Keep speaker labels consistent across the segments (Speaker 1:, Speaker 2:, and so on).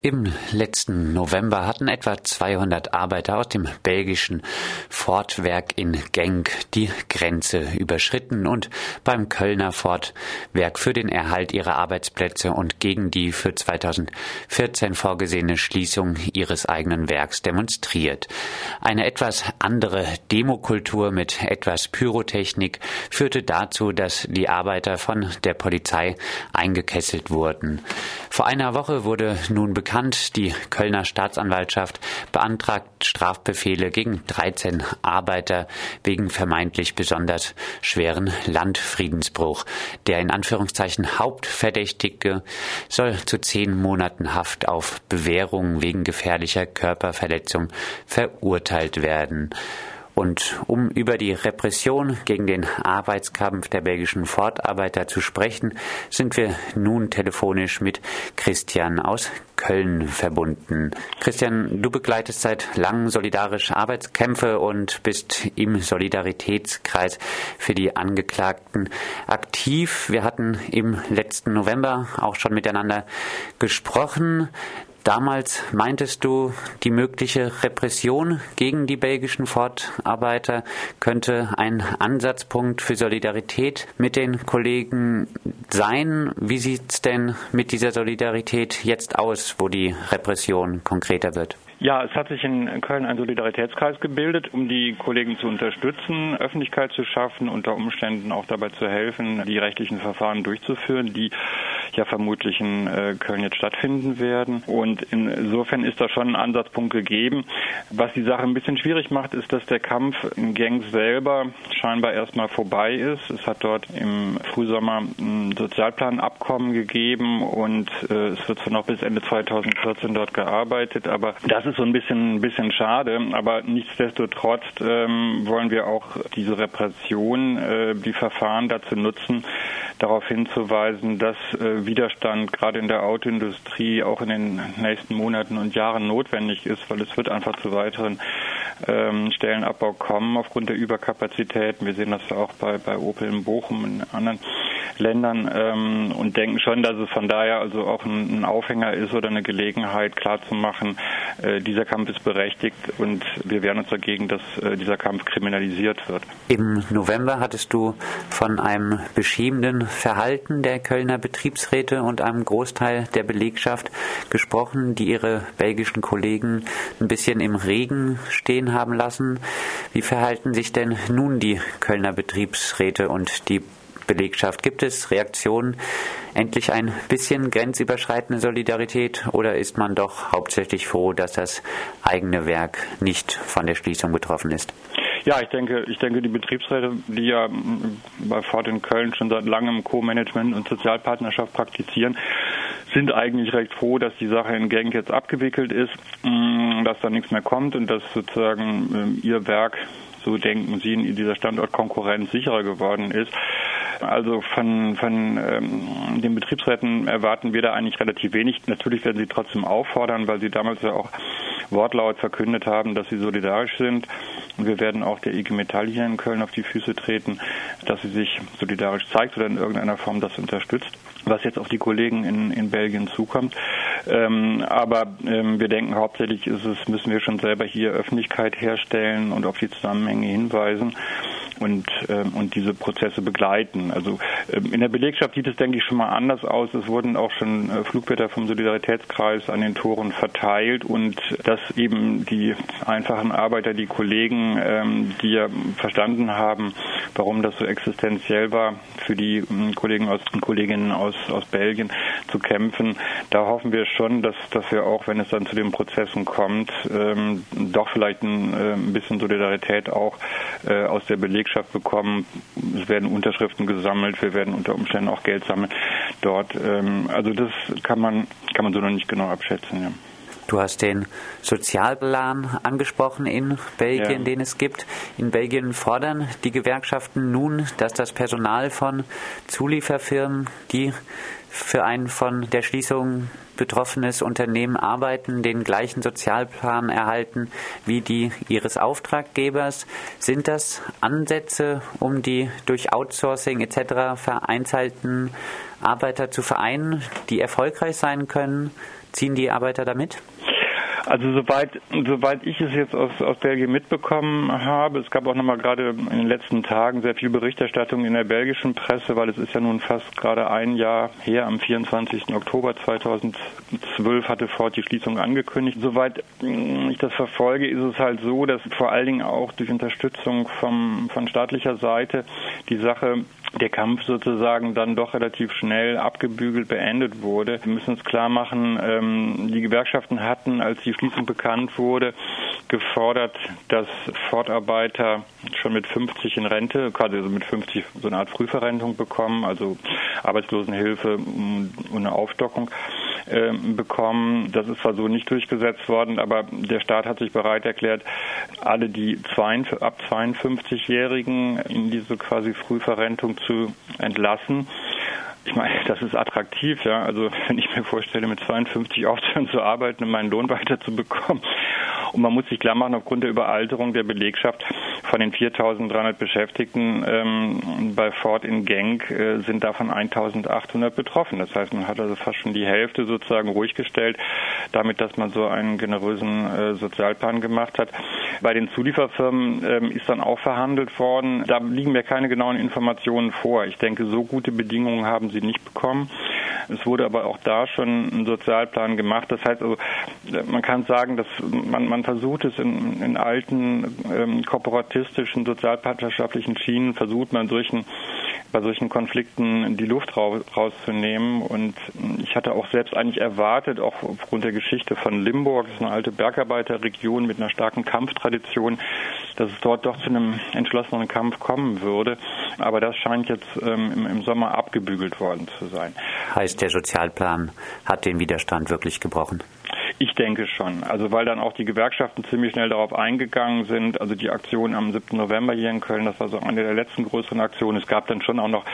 Speaker 1: Im letzten November hatten etwa 200 Arbeiter aus dem belgischen Ford-Werk in Genk die Grenze überschritten und beim Kölner Ford-Werk für den Erhalt ihrer Arbeitsplätze und gegen die für 2014 vorgesehene Schließung ihres eigenen Werks demonstriert. Eine etwas andere Demokultur mit etwas Pyrotechnik führte dazu, dass die Arbeiter von der Polizei eingekesselt wurden. Vor einer Woche wurde nun bekannt, bekannt. Die Kölner Staatsanwaltschaft beantragt Strafbefehle gegen 13 Arbeiter wegen vermeintlich besonders schweren Landfriedensbruch. Der in Anführungszeichen Hauptverdächtige soll zu zehn Monaten Haft auf Bewährung wegen gefährlicher Körperverletzung verurteilt werden. Und um über die Repression gegen den Arbeitskampf der belgischen Fortarbeiter zu sprechen, sind wir nun telefonisch mit Christian aus Köln verbunden. Christian, du begleitest seit langem solidarisch Arbeitskämpfe und bist im Solidaritätskreis für die Angeklagten aktiv. Wir hatten im letzten November auch schon miteinander gesprochen. Damals meintest du, die mögliche Repression gegen die belgischen Fortarbeiter könnte ein Ansatzpunkt für Solidarität mit den Kollegen sein. Wie sieht es denn mit dieser Solidarität jetzt aus, wo die Repression konkreter wird?
Speaker 2: Ja, es hat sich in Köln ein Solidaritätskreis gebildet, um die Kollegen zu unterstützen, Öffentlichkeit zu schaffen, unter Umständen auch dabei zu helfen, die rechtlichen Verfahren durchzuführen, die ja vermutlich in äh, Köln jetzt stattfinden werden. Und insofern ist da schon ein Ansatzpunkt gegeben. Was die Sache ein bisschen schwierig macht, ist, dass der Kampf in Genk selber scheinbar erstmal vorbei ist. Es hat dort im Frühsommer ein Sozialplanabkommen gegeben und äh, es wird zwar noch bis Ende 2014 dort gearbeitet, aber das ist so ein bisschen, ein bisschen schade. Aber nichtsdestotrotz ähm, wollen wir auch diese Repression, äh, die Verfahren dazu nutzen, darauf hinzuweisen, dass äh, Widerstand gerade in der Autoindustrie auch in den nächsten Monaten und Jahren notwendig ist, weil es wird einfach zu weiteren ähm, Stellenabbau kommen aufgrund der Überkapazitäten. Wir sehen das auch bei, bei Opel in Bochum und anderen Ländern ähm, und denken schon, dass es von daher also auch ein, ein Aufhänger ist oder eine Gelegenheit klarzumachen, äh, dieser Kampf ist berechtigt und wir wehren uns dagegen, dass äh, dieser Kampf kriminalisiert wird.
Speaker 1: Im November hattest du von einem beschämenden Verhalten der Kölner Betriebsräte und einem Großteil der Belegschaft gesprochen, die ihre belgischen Kollegen ein bisschen im Regen stehen haben lassen. Wie verhalten sich denn nun die Kölner Betriebsräte und die Belegschaft. Gibt es Reaktionen, endlich ein bisschen grenzüberschreitende Solidarität oder ist man doch hauptsächlich froh, dass das eigene Werk nicht von der Schließung betroffen ist?
Speaker 2: Ja, ich denke, ich denke, die Betriebsräte, die ja bei Ford in Köln schon seit langem Co-Management und Sozialpartnerschaft praktizieren, sind eigentlich recht froh, dass die Sache in Genk jetzt abgewickelt ist, dass da nichts mehr kommt und dass sozusagen ähm, ihr Werk, so denken sie, in dieser Standortkonkurrenz sicherer geworden ist. Also von, von ähm, den Betriebsräten erwarten wir da eigentlich relativ wenig. Natürlich werden sie trotzdem auffordern, weil sie damals ja auch wortlaut verkündet haben, dass sie solidarisch sind. Und wir werden auch der IG Metall hier in Köln auf die Füße treten, dass sie sich solidarisch zeigt oder in irgendeiner Form das unterstützt, was jetzt auf die Kollegen in, in Belgien zukommt. Ähm, aber ähm, wir denken hauptsächlich ist es, müssen wir schon selber hier Öffentlichkeit herstellen und auf die Zusammenhänge hinweisen und, ähm, und diese Prozesse begleiten. Also ähm, in der Belegschaft sieht es, denke ich, schon mal anders aus. Es wurden auch schon äh, Flugblätter vom Solidaritätskreis an den Toren verteilt und dass eben die einfachen Arbeiter, die Kollegen, ähm, die ja verstanden haben, warum das so existenziell war, für die Kollegen aus, Kolleginnen aus, aus Belgien zu kämpfen. Da hoffen wir schon, dass, dass wir auch, wenn es dann zu den Prozessen kommt, doch vielleicht ein, äh, ein bisschen Solidarität auch äh, aus der Belegschaft bekommen. Es werden Unterschriften gesammelt, wir werden unter Umständen auch Geld sammeln dort. Ähm, also das kann man, kann man so noch nicht genau abschätzen. Ja.
Speaker 1: Du hast den Sozialplan angesprochen in Belgien, ja. den es gibt. In Belgien fordern die Gewerkschaften nun, dass das Personal von Zulieferfirmen, die für ein von der Schließung betroffenes Unternehmen arbeiten, den gleichen Sozialplan erhalten wie die ihres Auftraggebers. Sind das Ansätze, um die durch Outsourcing etc. vereinzelten Arbeiter zu vereinen, die erfolgreich sein können? Ziehen die Arbeiter damit?
Speaker 2: Also soweit, soweit ich es jetzt aus, aus Belgien mitbekommen habe, es gab auch nochmal gerade in den letzten Tagen sehr viel Berichterstattung in der belgischen Presse, weil es ist ja nun fast gerade ein Jahr her, am 24. Oktober 2012 hatte Ford die Schließung angekündigt. Soweit ich das verfolge, ist es halt so, dass vor allen Dingen auch durch Unterstützung vom, von staatlicher Seite die Sache der Kampf sozusagen dann doch relativ schnell abgebügelt beendet wurde. Wir müssen uns klar machen, ähm, die Gewerkschaften hatten, als die Schließung bekannt wurde, gefordert, dass Fortarbeiter schon mit 50 in Rente, quasi also mit 50 so eine Art Frühverrentung bekommen, also Arbeitslosenhilfe und eine Aufstockung äh, bekommen. Das ist zwar so nicht durchgesetzt worden, aber der Staat hat sich bereit erklärt, alle die ab 52-Jährigen in diese quasi Frühverrentung zu entlassen. Ich meine, das ist attraktiv, ja. Also wenn ich mir vorstelle, mit 52 aufzuhören zu arbeiten und meinen Lohn weiterzubekommen und man muss sich klar machen, aufgrund der Überalterung der Belegschaft von den 4.300 Beschäftigten ähm, bei Ford in Genk äh, sind davon 1.800 betroffen. Das heißt, man hat also fast schon die Hälfte sozusagen ruhig gestellt, damit, dass man so einen generösen äh, Sozialplan gemacht hat. Bei den Zulieferfirmen ähm, ist dann auch verhandelt worden. Da liegen mir keine genauen Informationen vor. Ich denke, so gute Bedingungen haben sie nicht bekommen. Es wurde aber auch da schon ein Sozialplan gemacht. Das heißt also, man kann sagen, dass man, man versucht es in, in alten ähm, kooperatistischen, sozialpartnerschaftlichen Schienen, versucht man solchen bei solchen Konflikten die Luft rauszunehmen. Und ich hatte auch selbst eigentlich erwartet, auch aufgrund der Geschichte von Limburg, das ist eine alte Bergarbeiterregion mit einer starken Kampftradition, dass es dort doch zu einem entschlossenen Kampf kommen würde. Aber das scheint jetzt ähm, im, im Sommer abgebügelt worden zu sein.
Speaker 1: Heißt, der Sozialplan hat den Widerstand wirklich gebrochen?
Speaker 2: Ich denke schon. Also weil dann auch die Gewerkschaften ziemlich schnell darauf eingegangen sind. Also die Aktion am 7. November hier in Köln, das war so eine der letzten größeren Aktionen. Es gab dann schon auch noch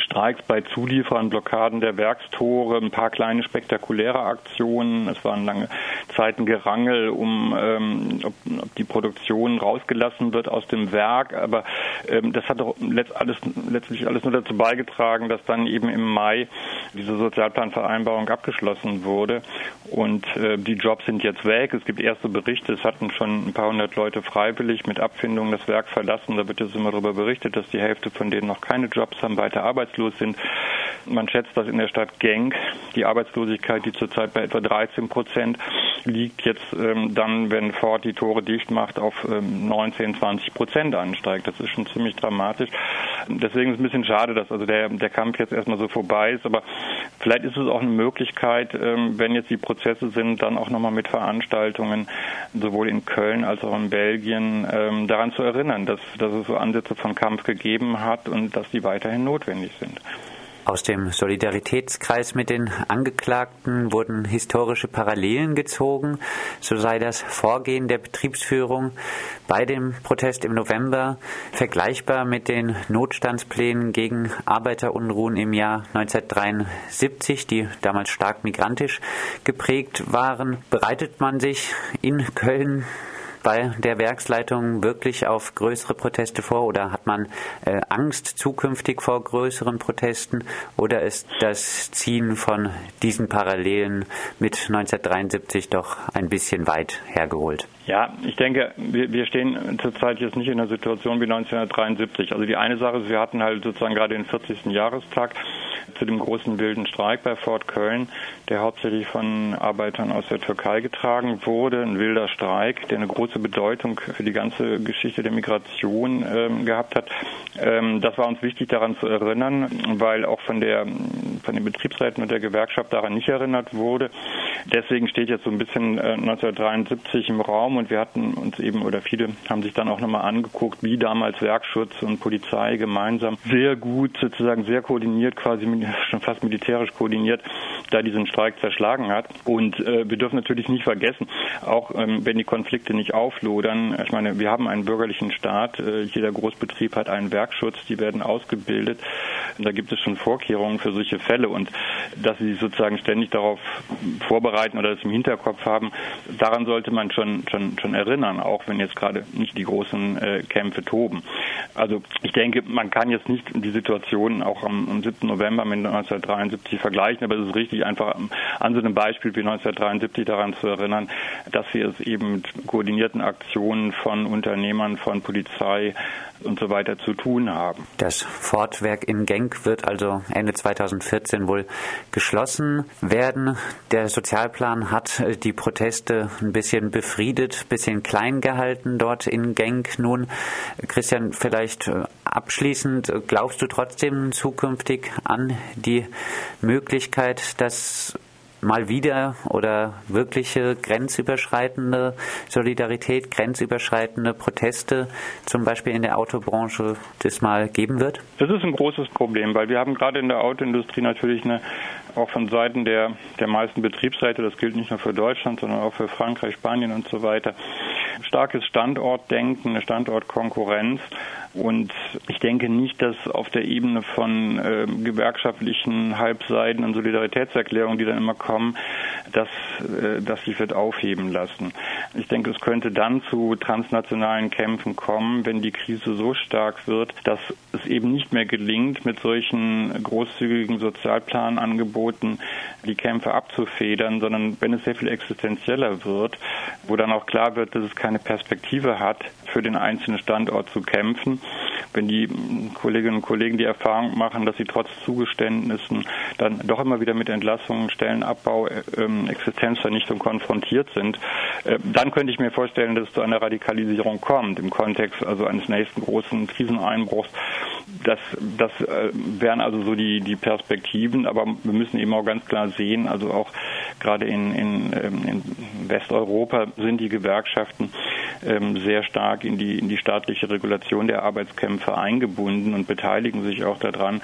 Speaker 2: Streiks bei Zulieferern, Blockaden der Werkstore, ein paar kleine spektakuläre Aktionen. Es waren lange Zeiten Gerangel, um ähm, ob, ob die Produktion rausgelassen wird aus dem Werk. Aber ähm, das hat doch letzt, alles, letztlich alles nur dazu beigetragen, dass dann eben im Mai diese Sozialplanvereinbarung abgeschlossen wurde. Und äh, die Jobs sind jetzt weg. Es gibt erste Berichte. Es hatten schon ein paar hundert Leute freiwillig mit Abfindung das Werk verlassen. Da wird jetzt immer darüber berichtet, dass die Hälfte von denen noch keine Jobs haben, weiter arbeitslos sind. Man schätzt, dass in der Stadt Genk die Arbeitslosigkeit, die zurzeit bei etwa 13 Prozent liegt, jetzt ähm, dann, wenn Ford die Tore dicht macht, auf ähm, 19, 20 Prozent ansteigt. Das ist schon ziemlich dramatisch. Deswegen ist es ein bisschen schade, dass also der, der Kampf jetzt erstmal so vorbei ist. Aber vielleicht ist es auch eine Möglichkeit, ähm, wenn jetzt die Prozesse sind, dann auch nochmal mit Veranstaltungen sowohl in Köln als auch in Belgien ähm, daran zu erinnern, dass, dass es so Ansätze von Kampf gegeben hat und dass die weiterhin notwendig sind.
Speaker 1: Aus dem Solidaritätskreis mit den Angeklagten wurden historische Parallelen gezogen. So sei das Vorgehen der Betriebsführung bei dem Protest im November vergleichbar mit den Notstandsplänen gegen Arbeiterunruhen im Jahr 1973, die damals stark migrantisch geprägt waren. Bereitet man sich in Köln bei der Werksleitung wirklich auf größere Proteste vor oder hat man äh, Angst zukünftig vor größeren Protesten oder ist das Ziehen von diesen Parallelen mit 1973 doch ein bisschen weit hergeholt?
Speaker 2: Ja, ich denke, wir, stehen zurzeit jetzt nicht in einer Situation wie 1973. Also die eine Sache ist, wir hatten halt sozusagen gerade den 40. Jahrestag zu dem großen wilden Streik bei Fort Köln, der hauptsächlich von Arbeitern aus der Türkei getragen wurde. Ein wilder Streik, der eine große Bedeutung für die ganze Geschichte der Migration ähm, gehabt hat. Ähm, das war uns wichtig daran zu erinnern, weil auch von der von den Betriebsräten und der Gewerkschaft daran nicht erinnert wurde. Deswegen steht jetzt so ein bisschen äh, 1973 im Raum und wir hatten uns eben oder viele haben sich dann auch nochmal angeguckt, wie damals Werkschutz und Polizei gemeinsam sehr gut sozusagen sehr koordiniert quasi schon fast militärisch koordiniert, da diesen Streik zerschlagen hat. Und äh, wir dürfen natürlich nicht vergessen, auch ähm, wenn die Konflikte nicht auflodern, ich meine, wir haben einen bürgerlichen Staat, äh, jeder Großbetrieb hat einen Werkschutz, die werden ausgebildet. Da gibt es schon Vorkehrungen für solche Fälle und dass sie sozusagen ständig darauf vorbereiten oder das im Hinterkopf haben, daran sollte man schon, schon schon, erinnern, auch wenn jetzt gerade nicht die großen äh, Kämpfe toben. Also ich denke, man kann jetzt nicht die Situation auch am, am 7. November mit 1973 vergleichen, aber es ist richtig, einfach an so einem Beispiel wie 1973 daran zu erinnern, dass wir es eben mit koordinierten Aktionen von Unternehmern, von Polizei und so weiter zu tun haben.
Speaker 1: Das Fortwerk in Genk wird also Ende 2014 wohl geschlossen werden. Der Sozialplan hat die Proteste ein bisschen befriedet, bisschen klein gehalten dort in Genk. Nun, Christian, vielleicht äh, abschließend, glaubst du trotzdem zukünftig an die Möglichkeit, dass mal wieder oder wirkliche grenzüberschreitende Solidarität, grenzüberschreitende Proteste, zum Beispiel in der Autobranche, das mal geben wird?
Speaker 2: Das ist ein großes Problem, weil wir haben gerade in der Autoindustrie natürlich eine auch von Seiten der, der meisten Betriebsräte, das gilt nicht nur für Deutschland, sondern auch für Frankreich, Spanien und so weiter, starkes Standortdenken, eine Standortkonkurrenz. Und ich denke nicht, dass auf der Ebene von äh, gewerkschaftlichen Halbseiten und Solidaritätserklärungen, die dann immer kommen, dass, äh, dass sich wird aufheben lassen. Ich denke, es könnte dann zu transnationalen Kämpfen kommen, wenn die Krise so stark wird, dass es eben nicht mehr gelingt, mit solchen großzügigen Sozialplanangeboten die Kämpfe abzufedern, sondern wenn es sehr viel existenzieller wird, wo dann auch klar wird, dass es keine Perspektive hat, für den einzelnen Standort zu kämpfen. Wenn die Kolleginnen und Kollegen die Erfahrung machen, dass sie trotz Zugeständnissen dann doch immer wieder mit Entlassungen, Stellenabbau, ähm, Existenzvernichtung konfrontiert sind, äh, dann könnte ich mir vorstellen, dass es zu einer Radikalisierung kommt im Kontext also eines nächsten großen Kriseneinbruchs. Das, das äh, wären also so die, die Perspektiven, aber wir müssen eben auch ganz klar sehen, also auch gerade in, in, ähm, in Westeuropa sind die Gewerkschaften sehr stark in die, in die staatliche Regulation der Arbeitskämpfe eingebunden und beteiligen sich auch daran.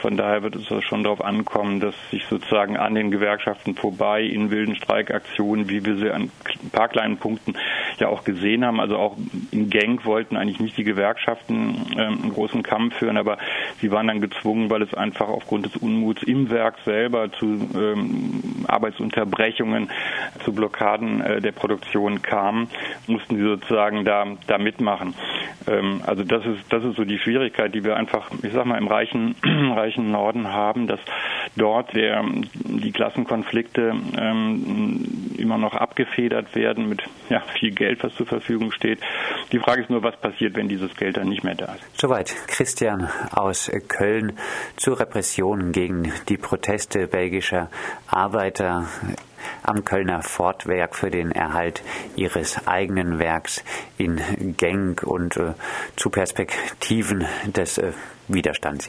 Speaker 2: Von daher wird es schon darauf ankommen, dass sich sozusagen an den Gewerkschaften vorbei in wilden Streikaktionen, wie wir sie an ein paar kleinen Punkten ja auch gesehen haben, also auch in Genk wollten eigentlich nicht die Gewerkschaften ähm, einen großen Kampf führen, aber sie waren dann gezwungen, weil es einfach aufgrund des Unmuts im Werk selber zu ähm, Arbeitsunterbrechungen, zu Blockaden äh, der Produktion kam, mussten sie sozusagen da, da mitmachen. Ähm, also das ist, das ist so die Schwierigkeit, die wir einfach, ich sag mal, im reichen, reichen Norden haben, dass dort der, die Klassenkonflikte ähm, immer noch abgefedert werden mit ja, viel Geld, was zur Verfügung steht. Die Frage ist nur, was passiert, wenn dieses Geld dann nicht mehr da ist.
Speaker 1: Soweit Christian aus Köln zu Repressionen gegen die Proteste belgischer Arbeiter am Kölner Fortwerk für den Erhalt ihres eigenen Werks in Genk und äh, zu Perspektiven des äh, Widerstands.